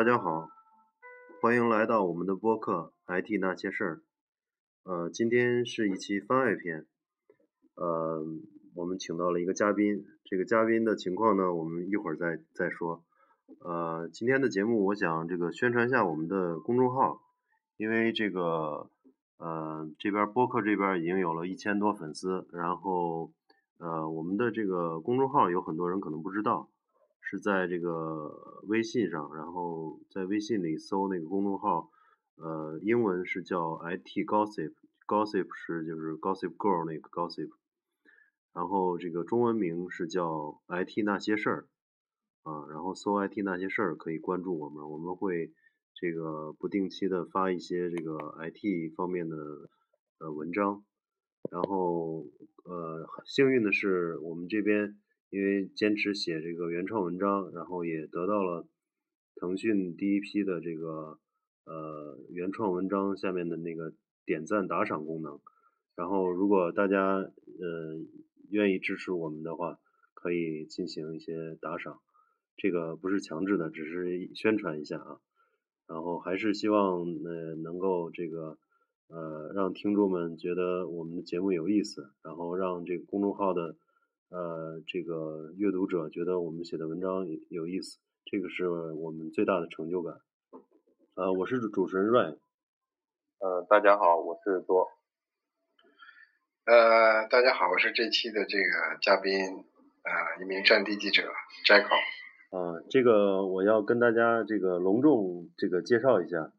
大家好，欢迎来到我们的播客《IT 那些事儿》。呃，今天是一期番外篇。呃，我们请到了一个嘉宾，这个嘉宾的情况呢，我们一会儿再再说。呃，今天的节目，我想这个宣传一下我们的公众号，因为这个呃这边播客这边已经有了一千多粉丝，然后呃我们的这个公众号有很多人可能不知道。是在这个微信上，然后在微信里搜那个公众号，呃，英文是叫 IT Gossip，Gossip 是就是 Gossip Girl 那个 Gossip，然后这个中文名是叫 IT 那些事儿，啊，然后搜 IT 那些事儿可以关注我们，我们会这个不定期的发一些这个 IT 方面的呃文章，然后呃幸运的是我们这边。因为坚持写这个原创文章，然后也得到了腾讯第一批的这个呃原创文章下面的那个点赞打赏功能。然后如果大家呃愿意支持我们的话，可以进行一些打赏，这个不是强制的，只是宣传一下啊。然后还是希望呃能够这个呃让听众们觉得我们的节目有意思，然后让这个公众号的。呃，这个阅读者觉得我们写的文章有意思，这个是我们最大的成就感。呃，我是主持人 Ray。呃，大家好，我是多。呃，大家好，我是这期的这个嘉宾，呃，一名战地记者 Jacko。啊，这个我要跟大家这个隆重这个介绍一下。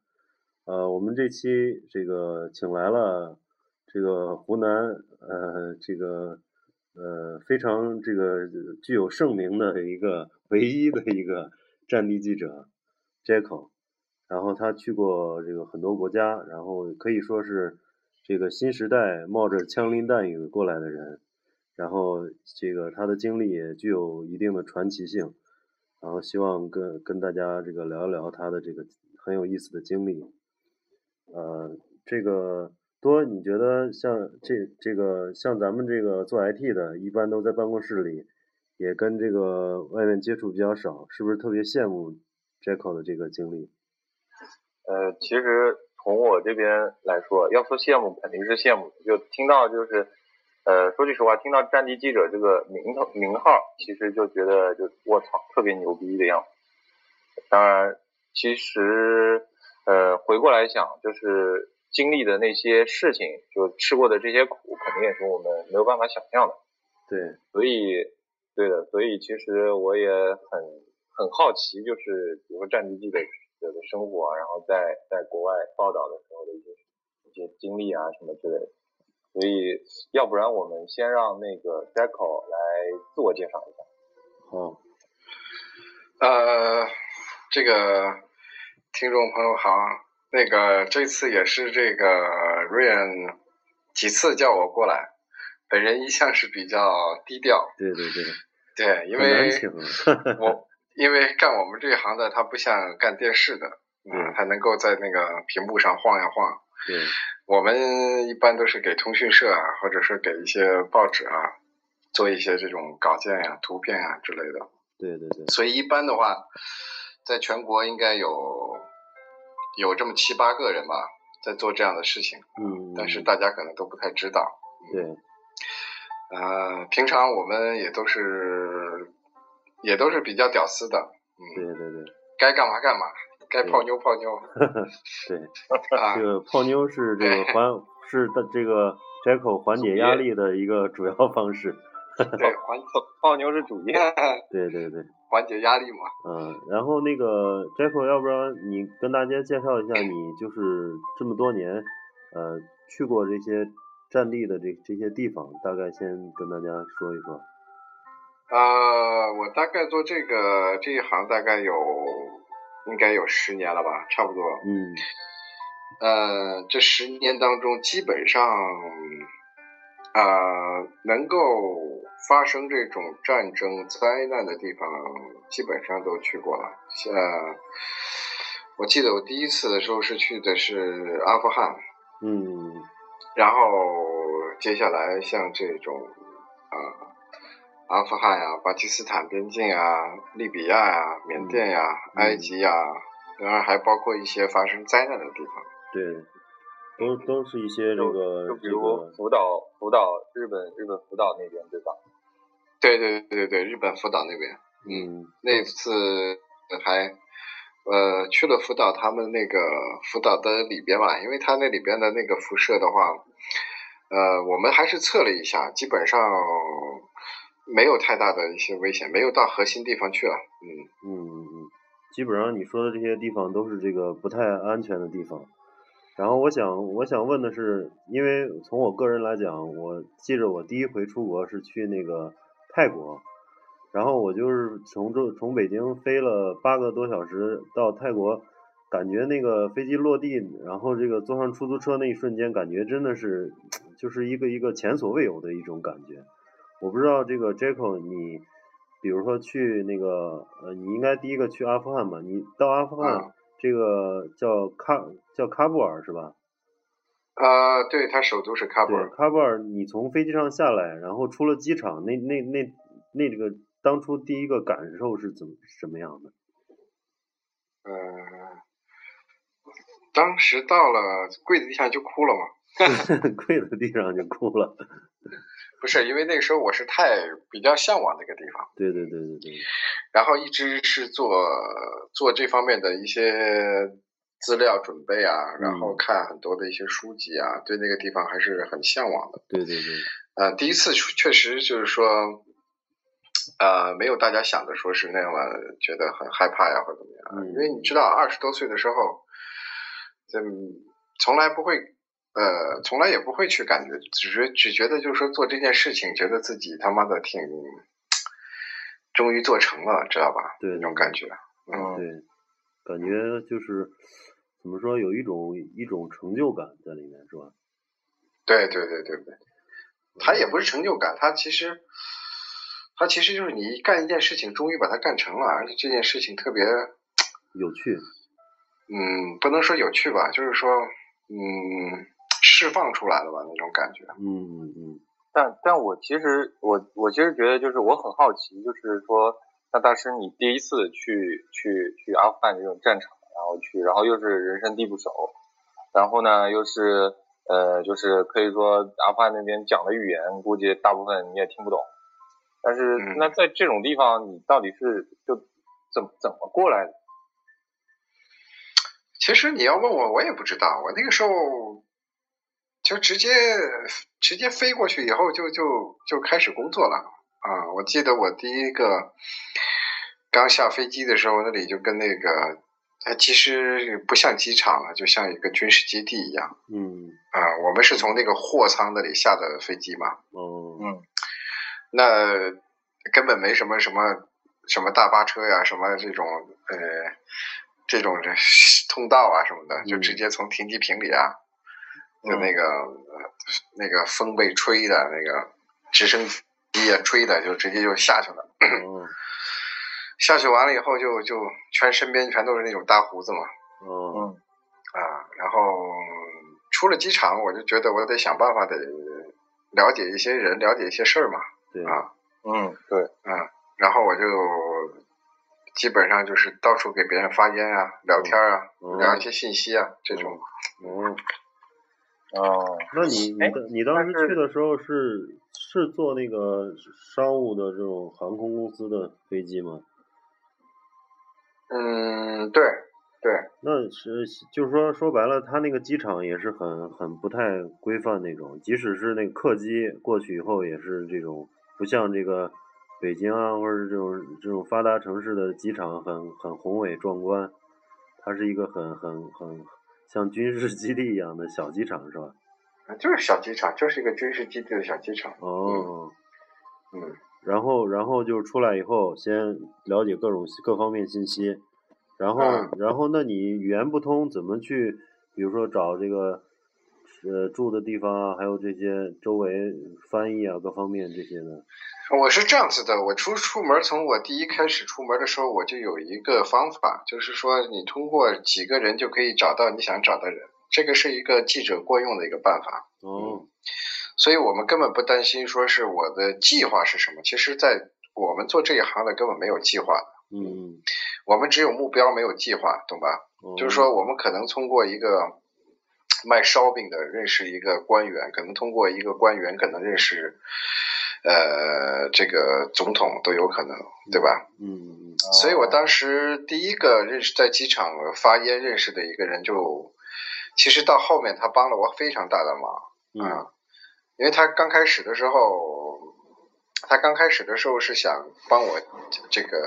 呃，我们这期这个请来了这个湖南呃这个。呃，非常这个具有盛名的一个唯一的一个战地记者 j a c k 然后他去过这个很多国家，然后可以说是这个新时代冒着枪林弹雨过来的人，然后这个他的经历也具有一定的传奇性，然后希望跟跟大家这个聊一聊他的这个很有意思的经历，呃，这个。多，你觉得像这这个像咱们这个做 IT 的，一般都在办公室里，也跟这个外面接触比较少，是不是特别羡慕 Jacko 的这个经历？呃，其实从我这边来说，要说羡慕肯定是羡慕，就听到就是，呃，说句实话，听到战地记者这个名头名号，其实就觉得就卧槽，特别牛逼的样子。当然，其实呃回过来想，就是。经历的那些事情，就吃过的这些苦，肯定也是我们没有办法想象的。对，所以，对的，所以其实我也很很好奇，就是比如说战地记者的生活啊，然后在在国外报道的时候的一些一些经历啊什么之类的。所以，要不然我们先让那个 Jacko 来自我介绍一下。好，呃，这个听众朋友好。那个这次也是这个 Ryan 几次叫我过来，本人一向是比较低调。对对对。对，因 为我因为干我们这一行的，他不像干电视的，嗯，他能够在那个屏幕上晃呀晃。对。我们一般都是给通讯社啊，或者是给一些报纸啊，做一些这种稿件呀、图片呀之类的。对对对。所以一般的话，在全国应该有。有这么七八个人吧，在做这样的事情，嗯，但是大家可能都不太知道，对，呃，平常我们也都是，也都是比较屌丝的，嗯，对对对，该干嘛干嘛，该泡妞泡妞，对，这个泡妞是这个缓是的这个 Jacko 缓解压力的一个主要方式，对，缓泡妞是主业，对对对。缓解压力嘛。嗯，然后那个 Jacko，要不然你跟大家介绍一下，你就是这么多年，呃，去过这些战地的这这些地方，大概先跟大家说一说。呃，我大概做这个这一行大概有应该有十年了吧，差不多。嗯。呃，这十年当中，基本上啊，能够。发生这种战争灾难的地方，基本上都去过了。像我记得我第一次的时候是去的是阿富汗，嗯，然后接下来像这种啊，阿富汗呀、巴基斯坦边境啊、利比亚呀、缅甸呀、埃及呀、然后还包括一些发生灾难的地方。对，都都是一些这个就比如福岛，福岛日本日本福岛那边对吧？对对对对对，日本福岛那边，嗯，那次还呃去了福岛，他们那个福岛的里边嘛，因为它那里边的那个辐射的话，呃，我们还是测了一下，基本上没有太大的一些危险，没有到核心地方去了，嗯嗯嗯嗯，基本上你说的这些地方都是这个不太安全的地方。然后我想我想问的是，因为从我个人来讲，我记着我第一回出国是去那个。泰国，然后我就是从这从北京飞了八个多小时到泰国，感觉那个飞机落地，然后这个坐上出租车那一瞬间，感觉真的是就是一个一个前所未有的一种感觉。我不知道这个 Jaco，你比如说去那个呃，你应该第一个去阿富汗吧？你到阿富汗这个叫喀叫喀布尔是吧？啊，对，它首都是喀布尔。喀布尔，你从飞机上下来，然后出了机场，那那那那这个当初第一个感受是怎么什么样的？呃，当时到了跪在地上就哭了嘛。跪在地上就哭了。不是，因为那个时候我是太比较向往那个地方。对对对对对。然后一直是做做这方面的一些。资料准备啊，然后看很多的一些书籍啊，对那个地方还是很向往的。对对对。呃，第一次确实就是说，呃，没有大家想的说是那样的，觉得很害怕呀或怎么样。因为你知道，二十多岁的时候，嗯，从来不会，呃，从来也不会去感觉，只是只觉得就是说做这件事情，觉得自己他妈的挺，终于做成了，知道吧？对，那种感觉。嗯，对，感觉就是。怎么说？有一种一种成就感在里面，是吧？对对对对对，他也不是成就感，他其实，他其实就是你干一件事情，终于把它干成了，而且这件事情特别有趣。嗯，不能说有趣吧，就是说，嗯，释放出来了吧那种感觉。嗯嗯嗯。但但我其实我我其实觉得就是我很好奇，就是说，那大师你第一次去去去阿富汗这种战场。然后去，然后又是人生地不熟，然后呢又是呃，就是可以说阿富汗那边讲的语言，估计大部分你也听不懂。但是那在这种地方，你到底是就怎怎么过来的？其实你要问我，我也不知道。我那个时候就直接直接飞过去以后，就就就开始工作了啊！我记得我第一个刚下飞机的时候，那里就跟那个。它其实不像机场了，就像一个军事基地一样。嗯。啊，我们是从那个货舱那里下的飞机嘛。哦。嗯。那根本没什么什么什么大巴车呀，什么这种呃这种 通道啊什么的，就直接从停机坪里啊，就那个那个风被吹的那个直升机啊吹的，就直接就下去了。嗯。下去完了以后，就就全身边全都是那种大胡子嘛。嗯。啊，然后出了机场，我就觉得我得想办法得了解一些人，了解一些事儿嘛。对。啊。嗯，对。嗯，然后我就基本上就是到处给别人发烟啊，聊天啊，聊一些信息啊，这种。哦。哦。那你你你当时去的时候是是坐那个商务的这种航空公司的飞机吗？嗯，对，对，那是就是说说白了，他那个机场也是很很不太规范那种，即使是那个客机过去以后，也是这种不像这个北京啊，或者这种这种发达城市的机场很很宏伟壮观，它是一个很很很像军事基地一样的小机场，是吧？啊就是小机场，就是一个军事基地的小机场。哦，嗯。然后，然后就出来以后，先了解各种各方面信息，然后，然后，那你语言不通，怎么去，比如说找这个，呃，住的地方啊，还有这些周围翻译啊，各方面这些呢？我是这样子的，我出出门，从我第一开始出门的时候，我就有一个方法，就是说，你通过几个人就可以找到你想找的人，这个是一个记者惯用的一个办法。哦。所以我们根本不担心说是我的计划是什么，其实，在我们做这一行的根本没有计划的，嗯，我们只有目标没有计划，懂吧？哦就是说，我们可能通过一个卖烧饼的认识一个官员，可能通过一个官员可能认识呃这个总统都有可能，对吧？嗯嗯所以我当时第一个认识在机场发烟认识的一个人就，其实到后面他帮了我非常大的忙嗯啊，因为他刚开始的时候，他刚开始的时候是想帮我这个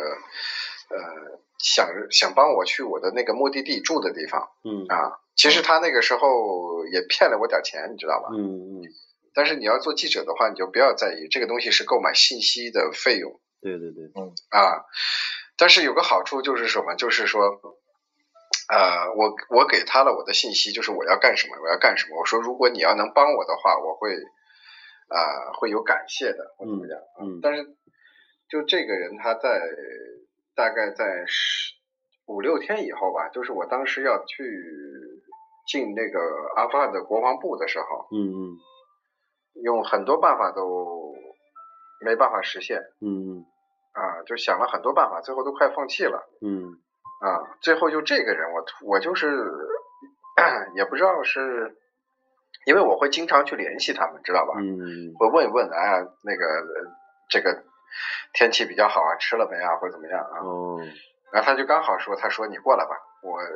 呃想想帮我去我的那个目的地住的地方嗯啊，其实他那个时候也骗了我点钱，你知道吧？嗯嗯，但是你要做记者的话，你就不要在意这个东西是购买信息的费用。对对对，啊，但是有个好处就是什么？就是说，呃，我我给他了我的信息，就是我要干什么，我要干什么。我说，如果你要能帮我的话，我会啊、会有感谢的，或怎么样。嗯但是就这个人他在大概在十五六天以后吧，就是我当时要去进那个阿富汗的国防部的时候，嗯嗯用很多办法都没办法实现。嗯啊，就想了很多办法，最后都快放弃了嗯啊。最后就这个人，我我就是 也不知道是，因为我会经常去联系他们，知道吧？嗯会问一问，哎呀，那个呃这个天气比较好啊，吃了没啊，或者怎么样啊？哦，然后他就刚好说，他说你过来吧，我呃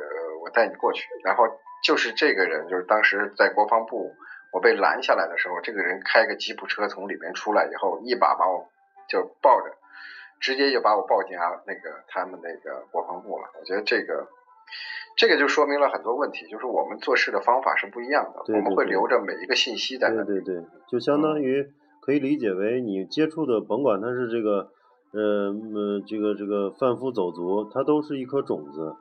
我带你过去。然后就是这个人，就是当时在国防部我被拦下来的时候，这个人开个吉普车从里面出来以后，一把把我就抱着，直接就把我抱进啊那个他们那个国防部了。我觉得这个这个就说明了很多问题，就是我们做事的方法是不一样的，对我们会留着每一个信息在那里。对对对，就相当于可以理解为你接触的，甭管他是这个，呃呃，这个这个贩夫走卒，他都是一颗种子。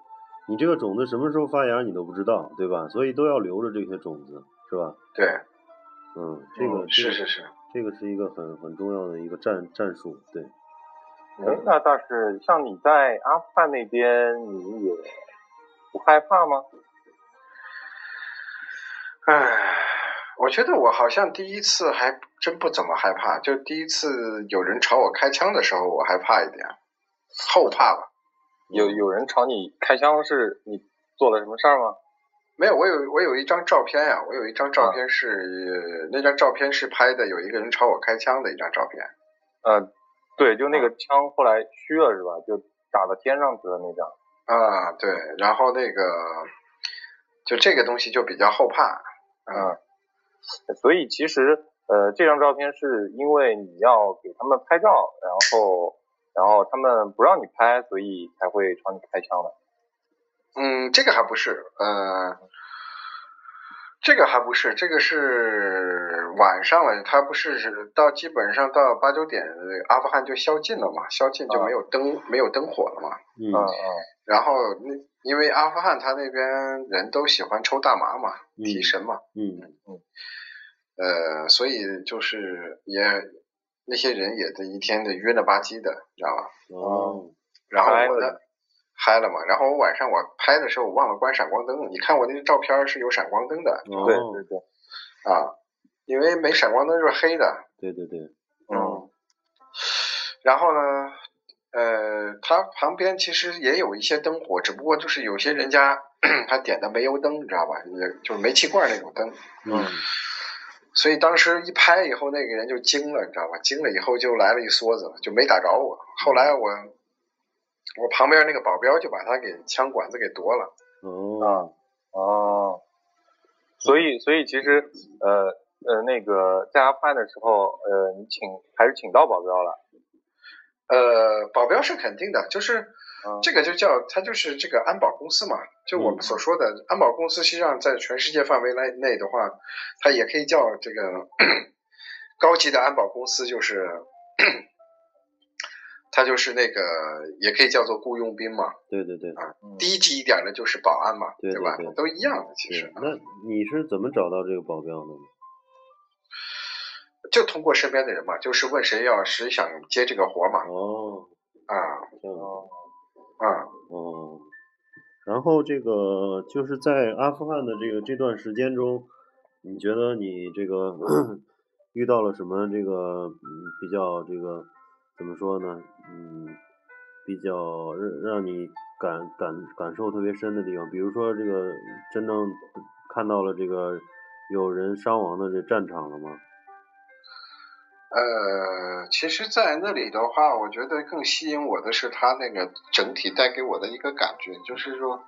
你这个种子什么时候发芽，你都不知道，对吧？所以都要留着这些种子，是吧？对，嗯，这个、嗯是是是。这个是一个很很重要的一个战战术，对。哎，那倒是，像你在阿富汗那边，你也不害怕吗？唉，我觉得我好像第一次还真不怎么害怕，就第一次有人朝我开枪的时候，我害怕一点，后怕吧。有有人朝你开枪，是你做了什么事儿吗？没有，我有我有一张照片呀、我有一张照片是、那张照片是拍的，有一个人朝我开枪的一张照片。呃，对，就那个枪后来虚了是吧？就打到天上去了那张。啊，对，然后那个就这个东西就比较后怕。嗯，所以其实呃，这张照片是因为你要给他们拍照，然后然后他们不让你拍，所以才会朝你开枪的。嗯，这个还不是，呃，这个还不是，这个是晚上了，它不是是到基本上到八九点，阿富汗就宵禁了嘛，宵禁就没有灯、没有灯火了嘛。嗯嗯嗯然后那因为阿富汗他那边人都喜欢抽大麻嘛，嗯提神嘛，嗯嗯呃，所以就是也那些人也的一天的晕了吧唧的，你知道吧？哦然后我呢，嗨了嘛。然后我晚上我拍的时候我忘了关闪光灯，你看我那个照片是有闪光灯的哦对对对，啊，因为没闪光灯就是黑的。对对对，嗯然后呢，呃，它旁边其实也有一些灯火，只不过就是有些人家 他点的煤油灯，你知道吧？也就是煤气罐那种灯。嗯所以当时一拍以后，那个人就惊了，你知道吧？惊了以后就来了一梭子，就没打着我。后来我我旁边那个保镖就把他给枪管子给夺了。啊哦，所以所以其实呃呃那个在阿富汗的时候，呃你请还是请到保镖了。呃，保镖是肯定的，就是嗯这个就叫它就是这个安保公司嘛，就我们所说的安保公司，实际上在全世界范围内内的话，它也可以叫这个 高级的安保公司，就是 它就是那个也可以叫做雇佣兵嘛，对对对啊低级一点的就是保安嘛，吧对对对？都一样的，其实。那你是怎么找到这个保镖的呢？就通过身边的人嘛，就是问谁要谁想接这个活嘛，哦，啊。哦啊，哦，然后这个就是在阿富汗的这个这段时间中，你觉得你这个 遇到了什么这个嗯比较这个怎么说呢？嗯，比较让让你感感感受特别深的地方？比如说这个真正看到了这个有人伤亡的这战场了吗？呃，其实，在那里的话，我觉得更吸引我的是他那个整体带给我的一个感觉，就是说，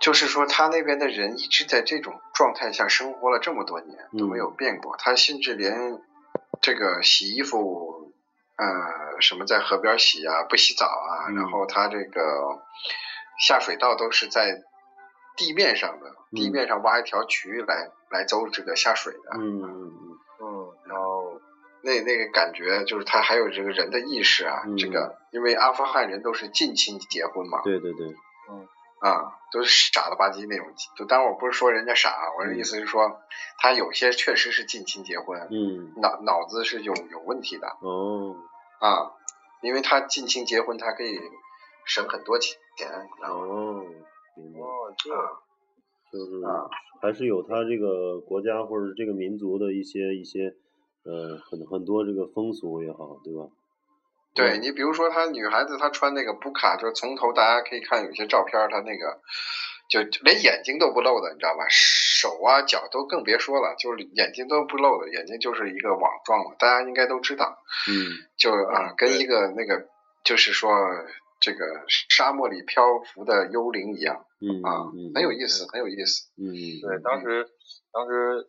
就是说他那边的人一直在这种状态下生活了这么多年都没有变过，他甚至连这个洗衣服，呃，什么在河边洗啊，不洗澡啊，然后他这个下水道都是在地面上的，地面上挖一条渠来来走这个下水的。嗯嗯嗯。嗯，然后那那个感觉就是他还有这个人的意识啊，这个因为阿富汗人都是近亲结婚嘛。对对对。嗯。啊，都是傻了吧唧那种，就当然我不是说人家傻，我的意思是说，他有些确实是近亲结婚，嗯，脑脑子是有有问题的。哦。啊，因为他近亲结婚，他可以省很多钱。哦。哦，这。就是还是有他这个国家或者这个民族的一些一些呃很很多这个风俗也好，对吧？对你比如说，她女孩子她穿那个布卡，就是从头大家可以看有些照片，她那个就连眼睛都不露的，你知道吧？手啊脚都更别说了，就是眼睛都不露的，眼睛就是一个网状的，大家应该都知道。嗯。就啊，跟一个那个就是说这个沙漠里漂浮的幽灵一样。嗯啊，很有意思，很有意思。嗯，对，当时当时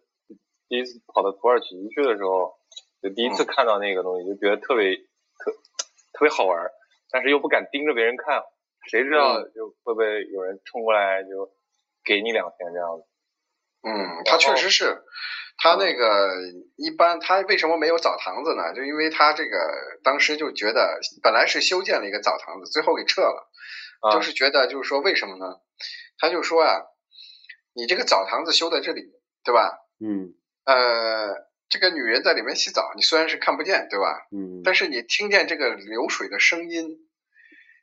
第一次跑到土耳其去的时候，就第一次看到那个东西，就觉得特别特特别好玩，但是又不敢盯着别人看，谁知道就会不会有人冲过来就给你两天这样子。嗯，他确实是，他那个一般他为什么没有澡堂子呢？就因为他这个当时就觉得本来是修建了一个澡堂子，最后给撤了。就是觉得，就是说，为什么呢？他就说啊，你这个澡堂子修在这里，对吧？嗯。呃，这个女人在里面洗澡，你虽然是看不见，对吧？嗯。但是你听见这个流水的声音，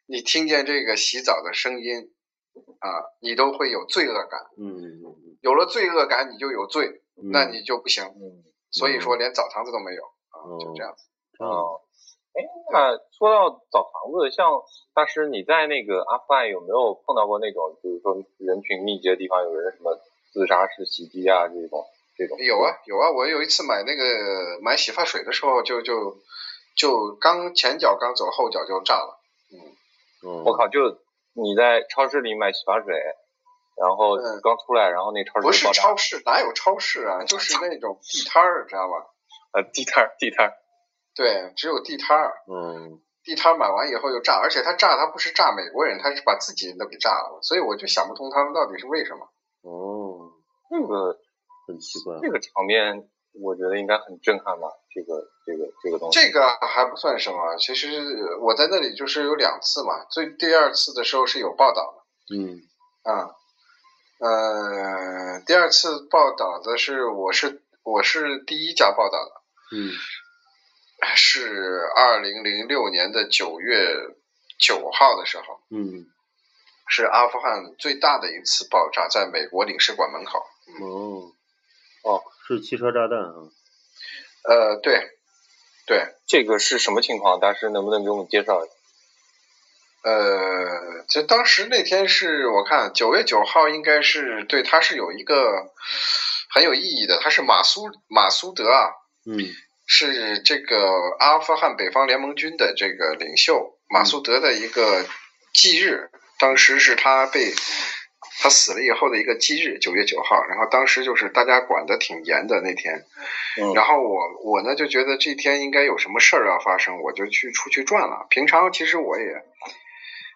你听见这个洗澡的声音，啊，你都会有罪恶感。嗯。有了罪恶感，你就有罪，那你就不行。嗯。所以说，连澡堂子都没有啊，就这样子。哦。哎，那说到澡堂子，像大师你在那个阿富汗有没有碰到过那种，就是说人群密集的地方有人什么自杀式袭击啊这种这种？有啊有啊，我有一次买那个买洗发水的时候，就就就刚前脚刚走，后脚就炸了。嗯，嗯我靠，就你在超市里买洗发水，然后刚出来，然后那超市不是超市，哪有超市啊？就是那种地摊儿，知道吧？呃，地摊儿地摊儿。对，只有地摊儿，嗯，地摊儿买完以后又炸，而且他炸他不是炸美国人，他是把自己人都给炸了，所以我就想不通他们到底是为什么。哦，那个很奇怪，这个场面我觉得应该很震撼吧？这个这个这个东西，这个还不算什么，其实我在那里就是有两次嘛，最第二次的时候是有报道的，嗯，啊，呃，第二次报道的是我是我是第一家报道的，嗯。是二零零六年的九月九号的时候，嗯，是阿富汗最大的一次爆炸，在美国领事馆门口。哦，哦，是汽车炸弹啊？呃，对，对，这个是什么情况？大师能不能给我们介绍一下？呃，就当时那天是我看九月九号，应该是对，他是有一个很有意义的，他是马苏马苏德啊，嗯。是这个阿富汗北方联盟军的这个领袖马苏德的一个忌日，当时是他被他死了以后的一个忌日，九月九号。然后当时就是大家管得挺严的那天，然后我我呢就觉得这天应该有什么事儿要发生，我就去出去转了。平常其实我也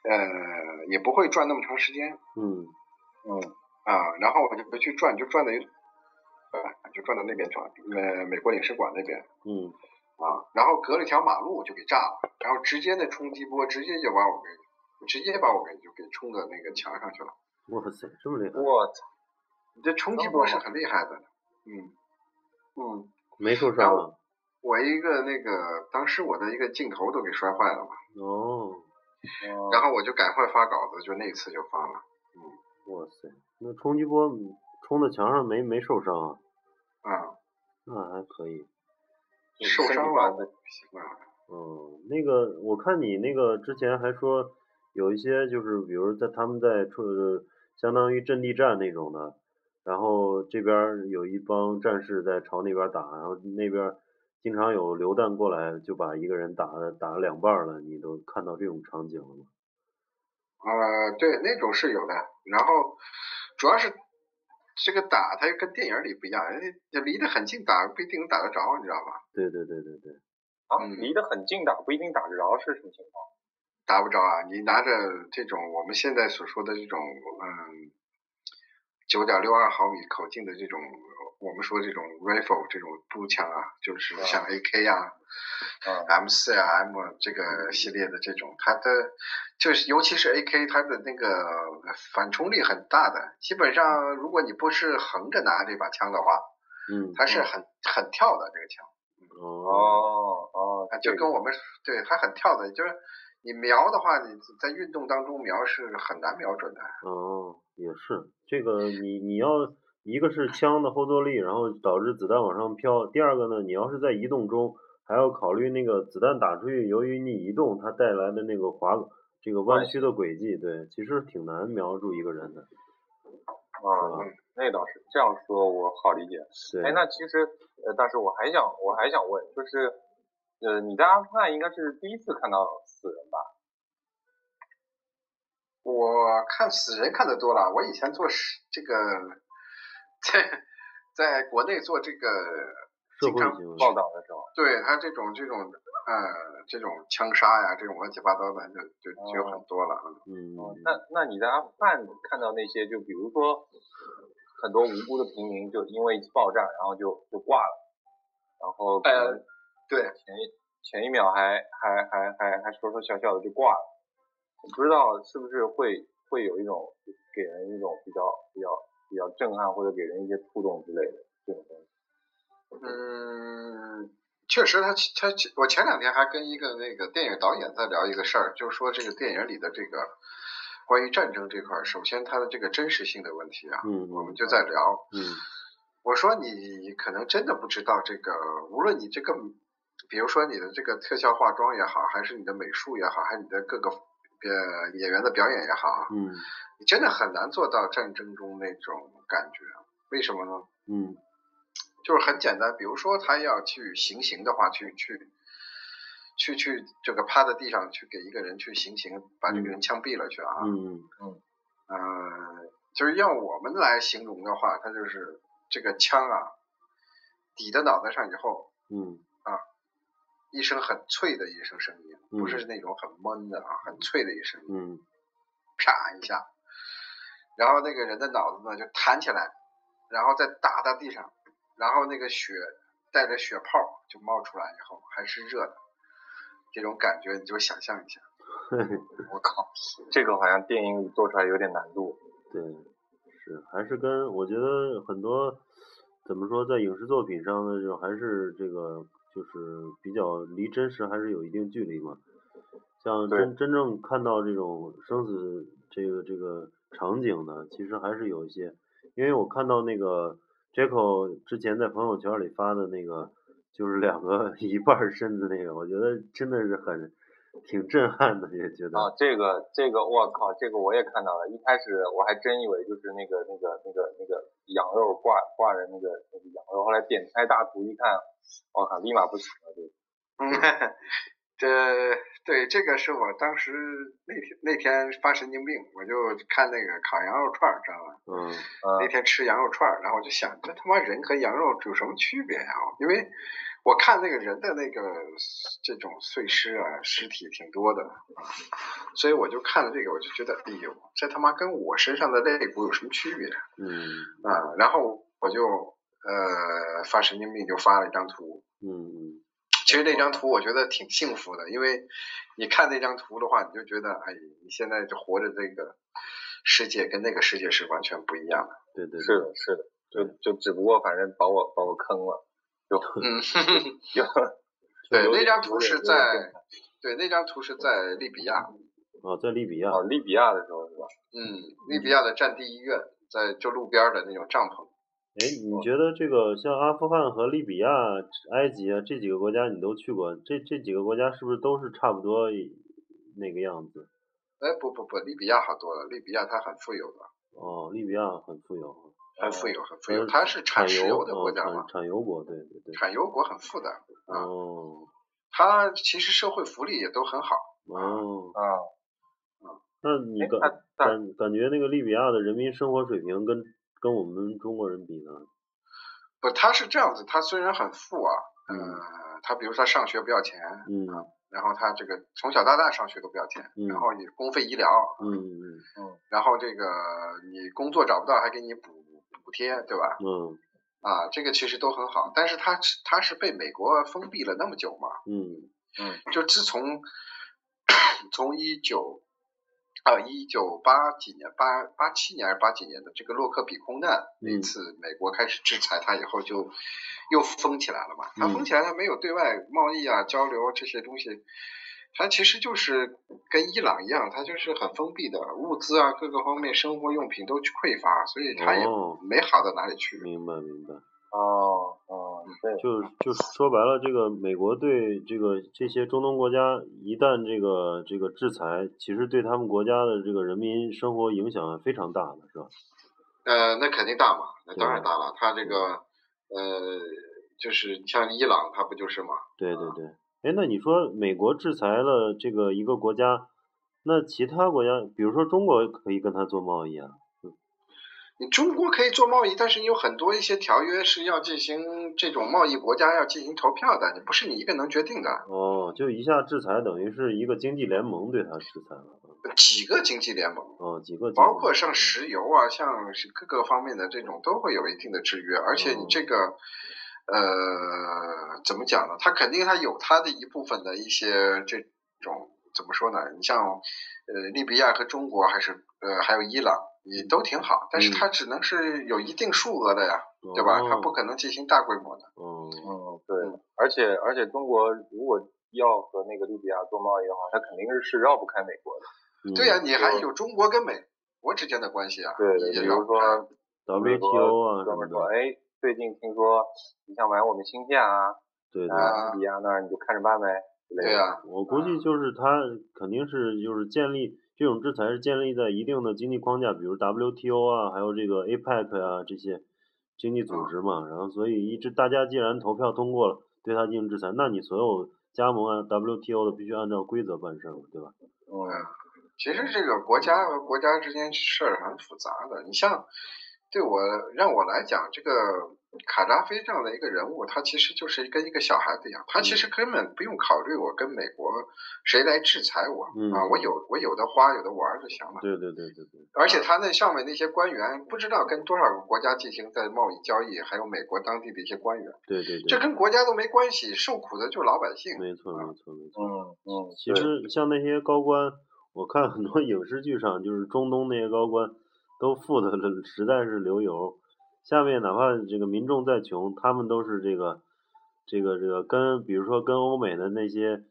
呃也不会转那么长时间，嗯嗯啊，然后我就不去转，就转的。呃，就转到那边转，呃，美国领事馆那边，嗯，啊，然后隔了一条马路就给炸了，然后直接那冲击波直接就把我给，直接把我给就给冲到那个墙上去了。哇塞，这么厉害！我操，你这冲击波是很厉害的，嗯嗯，没受伤。我一个那个，当时我的一个镜头都给摔坏了嘛。哦。然后我就赶快发稿子，就那次就发了。嗯。哇塞，那冲击波。冲在墙上没没受伤啊？啊那还可以。受伤了，习惯了。嗯，那个我看你那个之前还说有一些就是比如在他们在处相当于阵地战那种的，然后这边有一帮战士在朝那边打，然后那边经常有榴弹过来就把一个人打了打了两半了，你都看到这种场景了吗？呃，对，那种是有的，然后主要是这个打，它跟电影里不一样，人家离得很近打不一定能打得着，你知道吧？对对对对对。啊，离得很近打不一定打得着是什么情况？打不着啊，你拿着这种我们现在所说的这种嗯九点六二毫米口径的这种，我们说这种 rifle 这种步枪啊，就是像 AK 啊。M 四呀，M 这个系列的这种，它的就是尤其是 AK，它的那个反冲力很大的。基本上，如果你不是横着拿这把枪的话，嗯，它是很很跳的这个枪。哦哦，就跟我们对它很跳的，就是你瞄的话，你在运动当中瞄是很难瞄准的。哦，也是这个，你你要一个是枪的后坐力，然后导致子弹往上飘；第二个呢，你要是在移动中。还要考虑那个子弹打出去，由于你移动，它带来的那个滑这个弯曲的轨迹，对，其实挺难瞄住一个人的。啊，那倒是这样说，我好理解。哎，那其实，呃，但是我还想，我还想问，就是，呃，你在阿富汗应该是第一次看到死人吧？我看死人看的多了，我以前做这个，在在国内做这个。经常报道的时候，对他这种这种呃这种枪杀呀，这种乱七八糟的就就就很多了。嗯，那那你在阿富汗看到那些，就比如说很多无辜的平民，就因为一次爆炸，然后就就挂了，然后呃对前一前一秒还还还还还说说笑笑的就挂了，我不知道是不是会会有一种给人一种比较比较比较震撼或者给人一些触动之类的这种东西。嗯，确实，他他我前两天还跟一个那个电影导演在聊一个事儿，就是说这个电影里的这个关于战争这块儿，首先它的这个真实性的问题啊，嗯，我们就在聊，嗯，我说你可能真的不知道这个，无论你这个，比如说你的这个特效化妆也好，还是你的美术也好，还是你的各个呃演员的表演也好，嗯，你真的很难做到战争中那种感觉，为什么呢？嗯。就是很简单，比如说他要去行刑的话，去去去去这个趴在地上去给一个人去行刑，把这个人枪毙了去啊。嗯嗯嗯。就是要我们来形容的话，他就是这个枪啊，抵在脑袋上以后，嗯啊，一声很脆的一声声音，不是那种很闷的啊，很脆的一声，嗯，啪一下，然后那个人的脑子呢就弹起来，然后再打到地上。然后那个血带着血泡就冒出来以后还是热的，这种感觉你就想象一下。我靠，这个好像电影里做出来有点难度。对，是还是跟我觉得很多怎么说在影视作品上的这种还是这个就是比较离真实还是有一定距离嘛。像真真正看到这种生死这个这个场景呢，其实还是有一些，因为我看到那个。Jaco 之前在朋友圈里发的那个，就是两个 一半身子那个，我觉得真的是很挺震撼的，也觉得。啊，这个这个，我靠，这个我也看到了。一开始我还真以为就是那个那个那个那个羊肉挂挂着那个那个羊肉，后来点开大图一看，我靠，立马不行了，就。嗯。这对这个是我当时那天那天发神经病，我就看那个烤羊肉串，知道吧？嗯。那天吃羊肉串，然后我就想，这他妈人和羊肉有什么区别呀？因为我看那个人的那个这种碎尸啊，尸体挺多的，所以我就看了这个，我就觉得，哎呦，这他妈跟我身上的肋骨有什么区别？嗯。啊，然后我就呃发神经病，就发了一张图。嗯。其实那张图我觉得挺幸福的，因为你看那张图的话，你就觉得，哎，你现在就活着这个世界跟那个世界是完全不一样的。对对，是的，是的，就就只不过反正把我把我坑了，就嗯，就 对那张图是在对那张图是在利比亚。哦，在利比亚。哦，利比亚的时候是吧？嗯，利比亚的战地医院，在就路边的那种帐篷。哎，你觉得这个像阿富汗和利比亚、埃及啊这几个国家你都去过，这这几个国家是不是都是差不多那个样子？哎，不不不，利比亚好多了，利比亚它很富有的。哦，利比亚很富有。很富有，很富有，它是产石油的国家嘛？产油国，对对对。产油国很富的。哦。它其实社会福利也都很好。哦。啊。啊。那你感感感觉那个利比亚的人民生活水平跟跟我们中国人比呢？不，他是这样子，他虽然很富啊，嗯，他比如说上学不要钱，嗯，然后他这个从小到大上学都不要钱，嗯然后你公费医疗，嗯嗯嗯，然后这个你工作找不到还给你补。补贴对吧？嗯，啊，这个其实都很好，但是他他是被美国封闭了那么久嘛？嗯嗯，就自从 从一九啊一九八几年八八七年还是八几年的这个洛克比空难那次，美国开始制裁它以后，就又封起来了嘛？它封起来，它没有对外贸易啊交流这些东西。它其实就是跟伊朗一样，它就是很封闭的，物资啊各个方面生活用品都匮乏，所以它也没好到哪里去。明白明白。哦就就说白了，这个美国对这个这些中东国家一旦这个这个制裁，其实对他们国家的这个人民生活影响非常大的，是吧？呃，那肯定大嘛，那当然大了。他这个呃，就是像伊朗，他不就是嘛？对对对。哎，那你说美国制裁了这个一个国家，那其他国家，比如说中国可以跟他做贸易啊？你中国可以做贸易，但是你有很多一些条约是要进行这种贸易国家要进行投票的，你不是你一个能决定的。哦，就一下制裁，等于是一个经济联盟对他制裁了。几个经济联盟？哦，几个，包括像石油啊，像是各个方面的这种都会有一定的制约，而且你这个。呃，怎么讲呢？他肯定他有他的一部分的一些这种怎么说呢？你像呃利比亚和中国还是呃还有伊朗，也都挺好，但是它只能是有一定数额的呀，对吧？它不可能进行大规模的。嗯嗯，对。而且而且中国如果要和那个利比亚做贸易的话，它肯定是是绕不开美国的。对呀，你还有中国跟美国之间的关系啊。对对，比如说 WTO 啊什么说，哎。最近听说你想买我们芯片啊？对对，利比亚那儿你就看着办呗。对呀，我估计就是他肯定是就是建立这种制裁是建立在一定的经济框架，比如 WTO 啊，还有这个 APEC 啊这些经济组织嘛。然后所以一直大家既然投票通过了对他进行制裁，那你所有加盟啊 WTO 的必须按照规则办事儿，对吧？嗯，其实这个国家和国家之间事儿很复杂的，你像。对我让我来讲，这个卡扎菲这样的一个人物，他其实就是跟一个小孩子一样，他其实根本不用考虑我跟美国谁来制裁我啊，我有我有的花有的玩就行了。对对对对对。而且他那上面那些官员，不知道跟多少个国家进行在贸易交易，还有美国当地的一些官员。对对对。这跟国家都没关系，受苦的就是老百姓。没错没错没错。嗯嗯。其实像那些高官，我看很多影视剧上，就是中东那些高官。都富的实在是流油，下面哪怕这个民众再穷，他们都是这个，这个这个跟比如说跟欧美的那些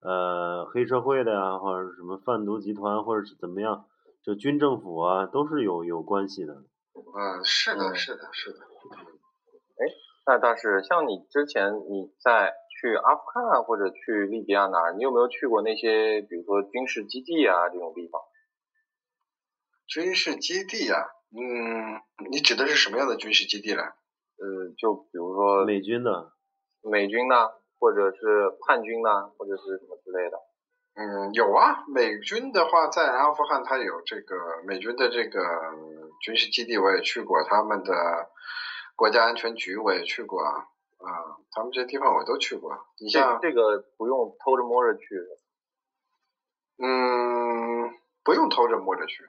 呃黑社会的呀，或者什么贩毒集团，或者是怎么样，就军政府啊，都是有有关系的。嗯，是的，是的，是的。哎，那倒是，像你之前你在去阿富汗或者去利比亚哪儿，你有没有去过那些比如说军事基地啊这种地方？军事基地呀，嗯，你指的是什么样的军事基地呢？呃，就比如说美军的，美军呢，或者是叛军呢，或者是什么之类的。嗯，有啊，美军的话在阿富汗，它有这个美军的这个军事基地，我也去过，他们的国家安全局我也去过啊，啊，他们这些地方我都去过。你像这个不用偷着摸着去。嗯，不用偷着摸着去。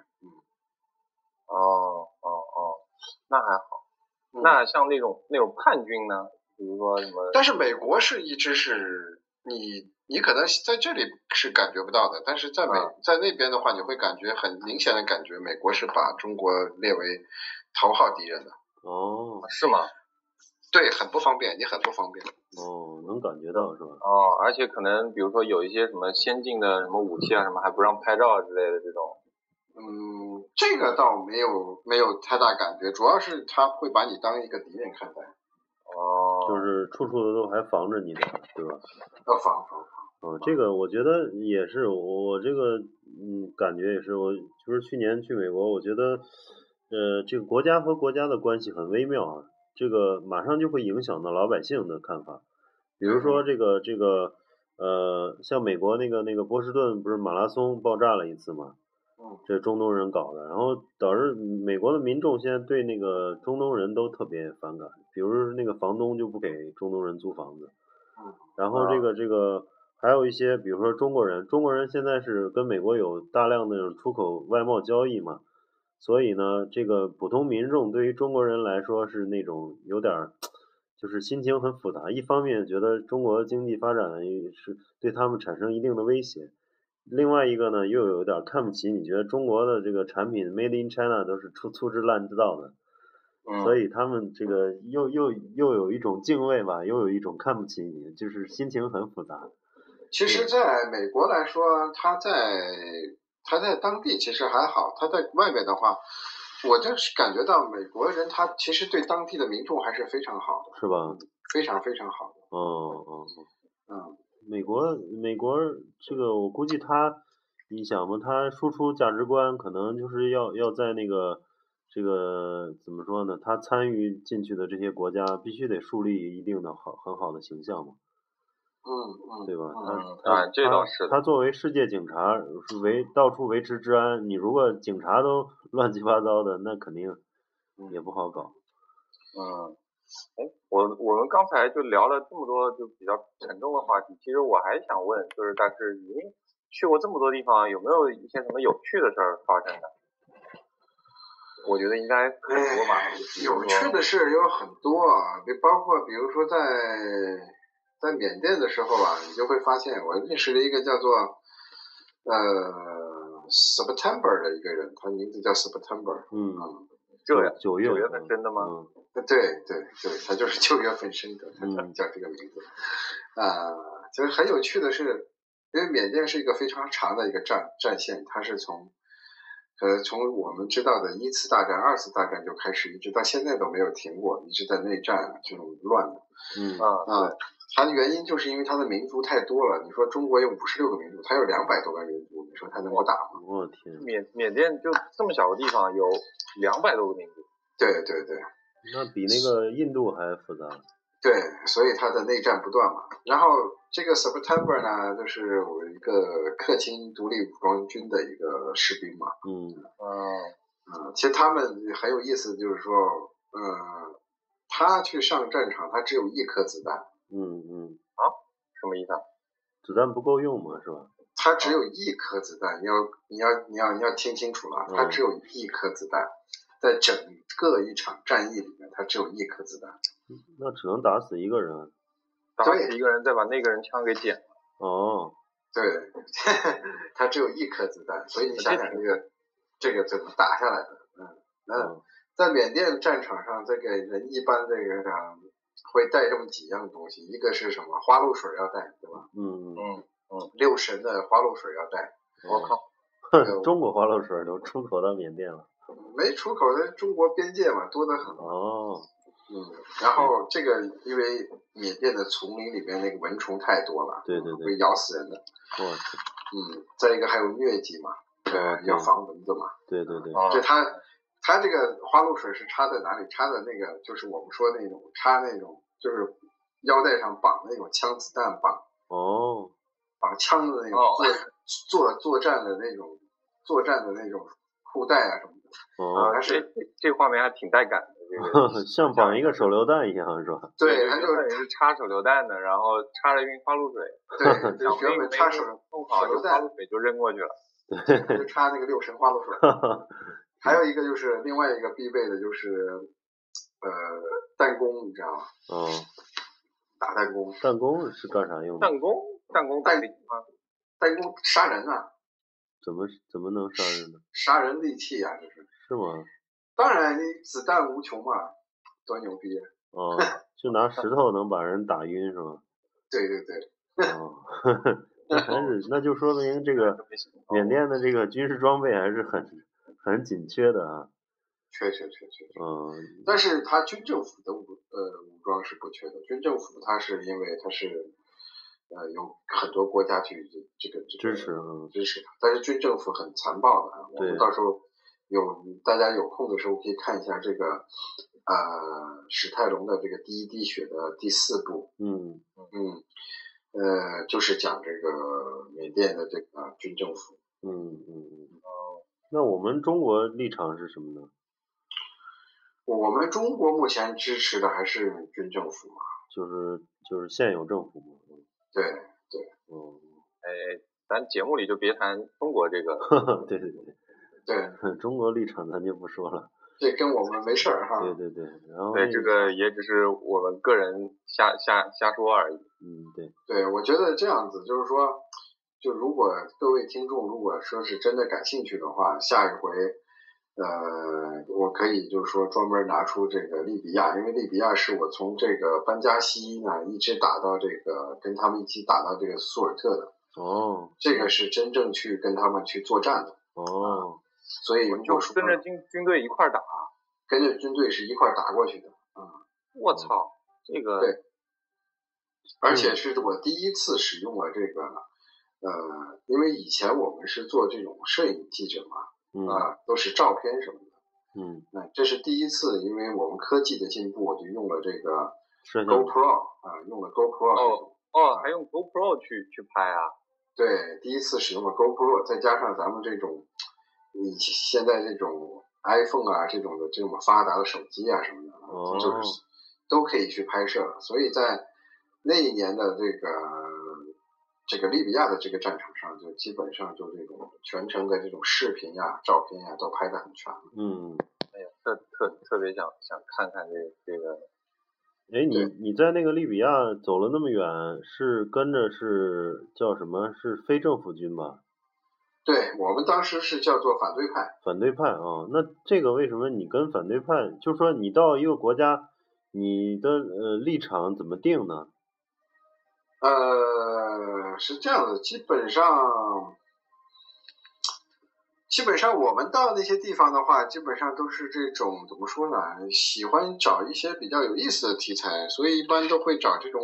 哦哦哦，那还好。那像那种那种叛军呢？比如说什么？但是美国是一直是你你可能在这里是感觉不到的，但是在美在那边的话，你会感觉很明显的感觉，美国是把中国列为头号敌人的。哦，是吗？对，很不方便，你很不方便。哦，能感觉到是吧？哦，而且可能比如说有一些什么先进的什么武器啊什么，还不让拍照之类的这种。嗯，这个倒没有没有太大感觉，主要是他会把你当一个敌人看待。哦，就是处处的都还防着你的，对吧？要防防防。嗯，这个我觉得也是，我我这个嗯感觉也是，我就是去年去美国，我觉得呃这个国家和国家的关系很微妙啊，这个马上就会影响到老百姓的看法，比如说这个这个呃像美国那个那个波士顿不是马拉松爆炸了一次嘛，嗯这中东人搞的，然后导致美国的民众现在对那个中东人都特别反感，比如那个房东就不给中东人租房子，嗯。然后这个这个还有一些，比如说中国人，中国人现在是跟美国有大量的出口外贸交易嘛，所以呢，这个普通民众对于中国人来说是那种有点儿，就是心情很复杂。一方面觉得中国经济发展是对他们产生一定的威胁，另外一个呢又有点儿看不起，你觉得中国的这个产品 Made in China 都是粗粗制滥造的，嗯，所以他们这个又又又有一种敬畏吧，又有一种看不起你，就是心情很复杂。其实，在美国来说，他在他在当地其实还好，他在外面的话，我就是感觉到美国人他其实对当地的民众还是非常好的，是吧？非常非常好的。哦哦哦。嗯，美国美国这个我估计他，你想嘛，他输出价值观可能就是要要在那个这个怎么说呢？他参与进去的这些国家必须得树立一定的好很好的形象嘛，嗯嗯，对吧？嗯他嗯他啊这倒是他他作为世界警察维到处维持治安，你如果警察都 乱七八糟的，那肯定也不好搞。嗯，哎，我我们刚才就聊了这么多就比较沉重的话题，其实我还想问，就是但是您去过这么多地方，有没有一些什么有趣的事儿发生的？我觉得应该很多吧有趣的事有很多啊，比包括比如说在在缅甸的时候啊，你就会发现我认识了一个叫做呃 September 的一个人，他名字叫 September，嗯，嗯，这呀九月份生的吗？嗯对对对，他就是九月份生的，他嗯叫这个名字。啊、就是很有趣的是，因为缅甸是一个非常长的一个战战线，它是从呃从我们知道的一次大战、二次大战就开始，一直到现在都没有停过，一直在内战这种乱的。嗯啊，啊，它的原因就是因为它的民族太多了。你说中国有五十六个民族，它有两百多个民族，你说它能够打吗？我天，缅缅甸就这么小个地方，有两百多个民族。对对对那比那个印度还复杂。对，所以它的内战不断嘛。然后这个 September 呢，就是我一个克钦独立武装军的一个士兵嘛。嗯嗯嗯，其实他们很有意思，就是说，呃，他去上战场，他只有一颗子弹，嗯嗯，什么意思啊？子弹不够用嘛，是吧？他只有一颗子弹，你要你要你要你要听清楚了，他只有一颗子弹，在整个一场战役里面，他只有一颗子弹。那只能打死一个人。打死一个人，再把那个人枪给捡了。哦，对，他只有一颗子弹，所以你想想这个这个怎么打下来的？嗯，那嗯在缅甸战场上，这个人一般这个上会带这么几样东西，一个是什么？花露水要带，对吧？嗯嗯，嗯，六神的花露水要带，我靠，哼，中国花露水都出口到缅甸了。没出口在中国边界嘛，多得很。哦，嗯，然后这个因为缅甸的丛林里面那个蚊虫太多了，对对对会咬死人的。我去，嗯，再一个还有疟疾嘛，呃，对要防蚊子嘛。对对对，啊就它，它这个花露水是插在哪里？插在那个就是我们说那种插那种就是腰带上绑的那种枪子弹绑哦，绑枪的那种哦作作作战的那种作战的那种裤带啊什么的。哦，啊，这这这画面还挺带感的，这个。像绑一个手榴弹一样是吧？对，他就是插手榴弹的，然后插了一瓶花露水，对，就原本插手弄好，就花露水就扔过去了。对就插那个六神花露水。还有一个就是另外一个必备的就是呃弹弓，你知道吗？嗯，打弹弓，弹弓是干啥用的？弹弓，弹弓带力吗？弹弓杀人啊，怎么怎么能杀人呢？杀人利器啊，这是。是吗？当然，你子弹无穷嘛，多牛逼！啊哦，就拿石头能把人打晕是吗？对 对对，哦，那还是那就说明这个缅甸的这个军事装备还是很很紧缺的啊。缺缺缺缺缺。嗯。但是他军政府的武呃武装是不缺的，军政府他是因为他是呃有很多国家去这个这个支持支持他，但是军政府很残暴的啊。我们到时候有大家有空的时候可以看一下这个呃史泰龙的这个第一滴血的第四部。嗯嗯。呃，就是讲这个缅甸的这个军政府。嗯嗯嗯。哦。那我们中国立场是什么呢？我们中国目前支持的还是军政府嘛？就是就是现有政府嘛。对对。嗯。哎，咱节目里就别谈中国这个。对对对。对。中国立场咱就不说了。这跟我们没事儿哈。对对对，然后对这个也只是我们个人瞎瞎瞎说而已。嗯，对。对，我觉得这样子就是说，就如果各位听众如果说是真的感兴趣的话，下一回，呃，我可以就是说专门拿出这个利比亚，因为利比亚是我从这个班加西呢一直打到这个跟他们一起打到这个苏尔特的。哦。这个是真正去跟他们去作战的。哦。所以就跟着军军队一块打，跟着军队是一块打过去的啊！我操，这个对，而且是我第一次使用了这个，呃，因为以前我们是做这种摄影记者嘛，啊，都是照片什么的，嗯，那这是第一次，因为我们科技的进步，我就用了这个 GoPro 啊，用了 GoPro 哦哦，还用 GoPro 去去拍啊？对，第一次使用了 GoPro，再加上咱们这种。你现在这种 iPhone 啊，这种的这么发达的手机啊什么的，就是都可以去拍摄。所以在那一年的这个这个利比亚的这个战场上，就基本上就这种全程的这种视频呀、照片呀都拍的很全。嗯，哎呀，特特特别想想看看这这个。哎，你你在那个利比亚走了那么远，是跟着是叫什么？是非政府军吧？对我们当时是叫做反对派，反对派啊，那这个为什么你跟反对派，就是说你到一个国家，你的呃立场怎么定呢？呃，是这样的，基本上，基本上我们到那些地方的话，基本上都是这种怎么说呢？喜欢找一些比较有意思的题材，所以一般都会找这种。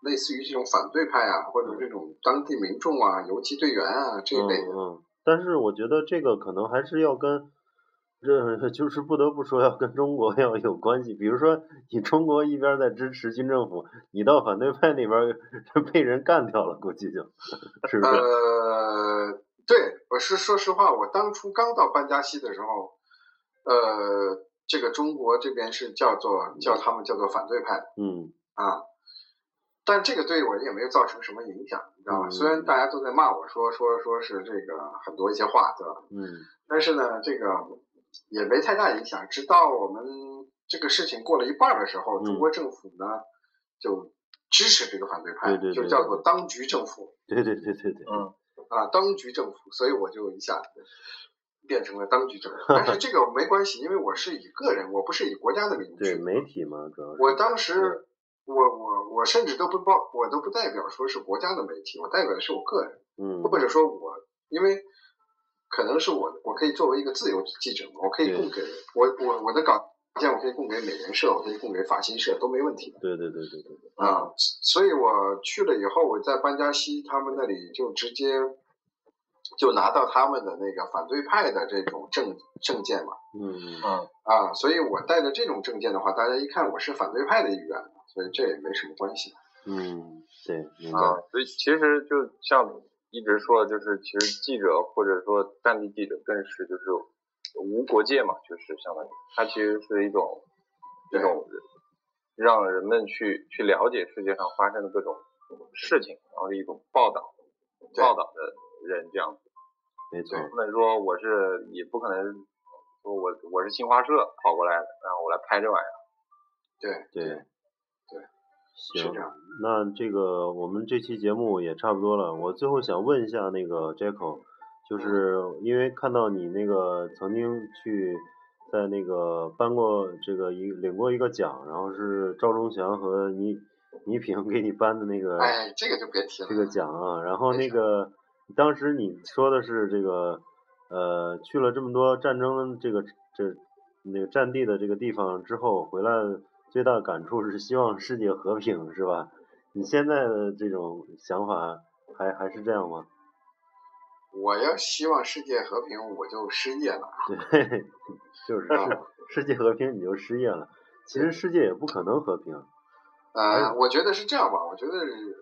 类似于这种反对派啊，或者这种当地民众啊、游击队员啊这一类的。嗯，但是我觉得这个可能还是要跟，这 就是不得不说要跟中国 要有关系。比如说，你中国一边在支持军政府，你到反对派那边 被人干掉了，估计就，是不是？呃，对，我是说实话，我当初刚到班加西的时候，呃，这个中国这边是叫做叫他们叫做反对派。嗯。啊。但这个对我也没有造成什么影响，你知道吗？虽然大家都在骂我说说说是这个很多一些话，对吧？嗯。但是呢，这个也没太大影响。直到我们这个事情过了一半的时候，中国政府呢就支持这个反对派，就叫做当局政府。对对对对对。嗯。啊，当局政府，所以我就一下变成了当局政府。但是这个没关系，因为我是以个人，我不是以国家的名义对媒体嘛，主要是。我当时。我我我甚至都不报，我都不代表说是国家的媒体，我代表的是我个人，嗯，或者说我，因为可能是我，我可以作为一个自由记者，我可以供给我我我的稿件，我可以供给美联社，我可以供给法新社，都没问题的。对对对对对对。啊，所以我去了以后，我在班加西他们那里就直接就拿到他们的那个反对派的这种证证件嘛。嗯嗯。啊，所以我带着这种证件的话，大家一看我是反对派的一员。所以这也没什么关系。嗯，对，啊，所以其实就像一直说的，就是其实记者或者说战地记者更是就是无国界嘛，就是相当于它其实是一种一种让人们去去了解世界上发生的各种事情，然后一种报道报道的人这样子。没错。不能说我是也不可能说我我是新华社跑过来的，然后我来拍这玩意儿。对对。行，那这个我们这期节目也差不多了。我最后想问一下那个 Jacko，就是因为看到你那个曾经去在那个颁过这个一领过一个奖，然后是赵忠祥和倪倪萍给你颁的那个，哎，这个就别提了，这个奖啊。然后那个当时你说的是这个呃，去了这么多战争这个这那个战地的这个地方之后，回来最大的感触是希望世界和平，是吧？你现在的这种想法还还是这样吗？我要希望世界和平，我就失业了。对，就是世世界和平，你就失业了。其实世界也不可能和平。呃，我觉得是这样吧。我觉得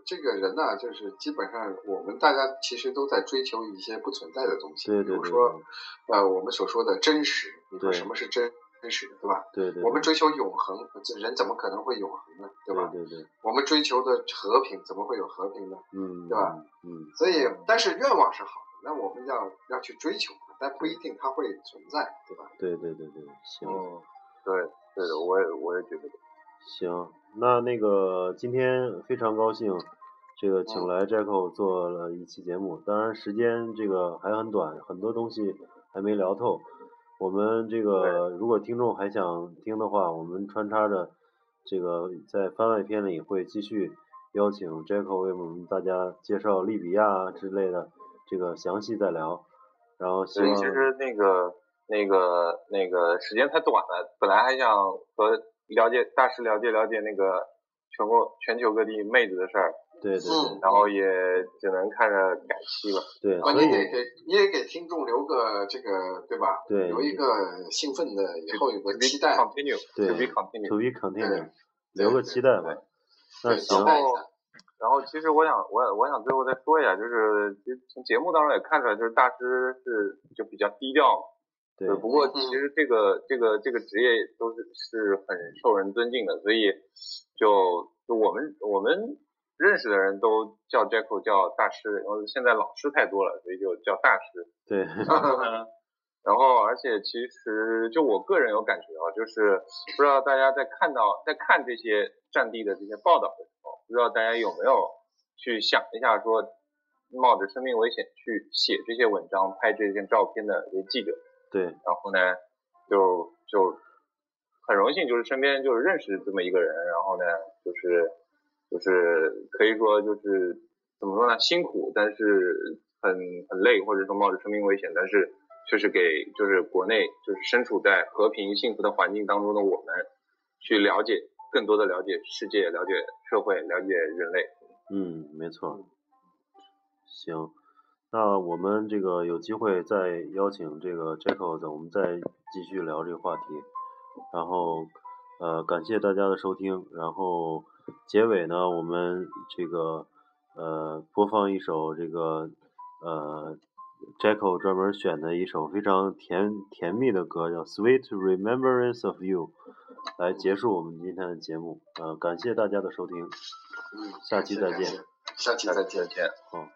这个人呢，就是基本上我们大家其实都在追求一些不存在的东西。对对对。比如说，呃，我们所说的真实，你说什么是真真实的，对吧？对对。我们追求永恒，这人怎么可能会永恒呢？对吧？对对对。我们追求的和平，怎么会有和平呢？嗯。对吧？嗯。所以，但是愿望是好的，那我们要要去追求，但不一定它会存在，对吧？对对对对，行。对，对的，我也我也觉得。行，那那个今天非常高兴，这个请来 Jacko 做了一期节目，当然时间这个还很短，很多东西还没聊透。我们这个如果听众还想听的话，我们穿插着这个在番外篇里会继续邀请 Jacko 为我们大家介绍利比亚之类的这个详细再聊。然后希望其实那个那个那个时间太短了，本来还想和。了解大师了解了解那个全国全球各地妹子的事儿，对对，然后也只能看着改期了。对，所以给你也给听众留个这个对吧？对，留一个兴奋的，以后有个期待。对，to be continue。to be continue，留个期待吧。那行。然后，然后其实我想，我我想最后再说一下，就是从节目当中也看出来，就是大师是就比较低调。对，不过其实这个这个这个职业都是是很受人尊敬的，所以就就我们我们认识的人都叫 Jacko 叫大师，然后现在老师太多了，所以就叫大师。对，然后而且其实就我个人有感觉啊，就是不知道大家在看到在看这些战地的这些报道的时候，不知道大家有没有去想一下说，冒着生命危险去写这些文章、拍这些照片的这些记者。对，然后呢，就就很荣幸，就是身边就是认识这么一个人，然后呢，就是就是可以说就是怎么说呢，辛苦，但是很很累，或者说冒着生命危险，但是却是给就是国内就是身处在和平幸福的环境当中的我们，去了解更多的了解世界，了解社会，了解人类。嗯，没错。行。那我们这个有机会再邀请这个 Jacko，我们再继续聊这个话题。然后呃，感谢大家的收听。然后结尾呢，我们这个呃播放一首这个呃 Jacko 专门选的一首非常甜甜蜜的歌，叫《Sweet Remembrance of You》，来结束我们今天的节目。呃，感谢大家的收听，下期再见。下期再见。见。好。